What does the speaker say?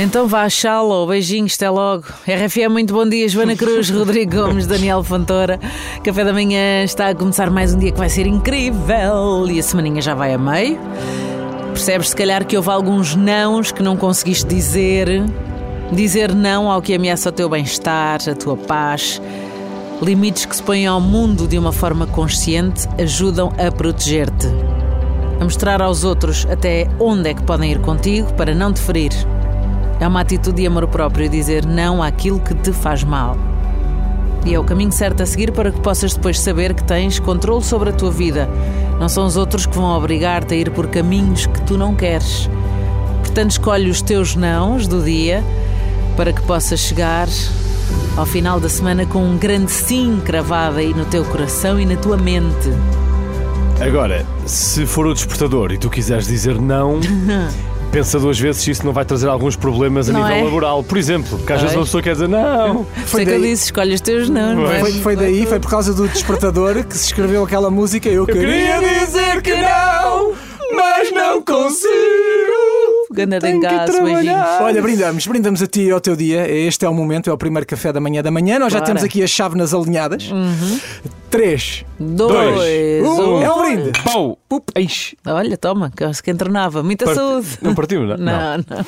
Então vá, shallow, beijinhos, até logo. RFM, muito bom dia, Joana Cruz, Rodrigo Gomes, Daniel Fontoura. Café da manhã está a começar mais um dia que vai ser incrível e a semaninha já vai a meio. Percebes, se calhar, que houve alguns nãos que não conseguiste dizer. Dizer não ao que ameaça o teu bem-estar, a tua paz. Limites que se põem ao mundo de uma forma consciente ajudam a proteger-te. A mostrar aos outros até onde é que podem ir contigo para não te ferir. É uma atitude de amor próprio dizer não àquilo que te faz mal. E é o caminho certo a seguir para que possas depois saber que tens controle sobre a tua vida. Não são os outros que vão obrigar-te a ir por caminhos que tu não queres. Portanto, escolhe os teus nãos do dia para que possas chegar ao final da semana com um grande sim cravado aí no teu coração e na tua mente. Agora, se for o despertador e tu quiseres dizer não, pensa duas vezes se isso não vai trazer alguns problemas a não nível é? laboral. Por exemplo, porque às vezes uma pessoa quer dizer não. Foi, daí... É que eu disse, escolhe os teus não. não é? foi, foi, daí, foi por causa do despertador que se escreveu aquela música. Eu, eu queria, dizer que não, mas não consigo. Ganda de. Olha, brindamos, brindamos a ti e ao teu dia. Este é o momento, é o primeiro café da manhã da manhã. Nós Bora. já temos aqui as chávenas alinhadas. Uhum. 3, 2, 1 brinde. Pau! Eixe. Olha, toma, que que entrenava. Muita Part- saúde. Não partiu, não? Não, não.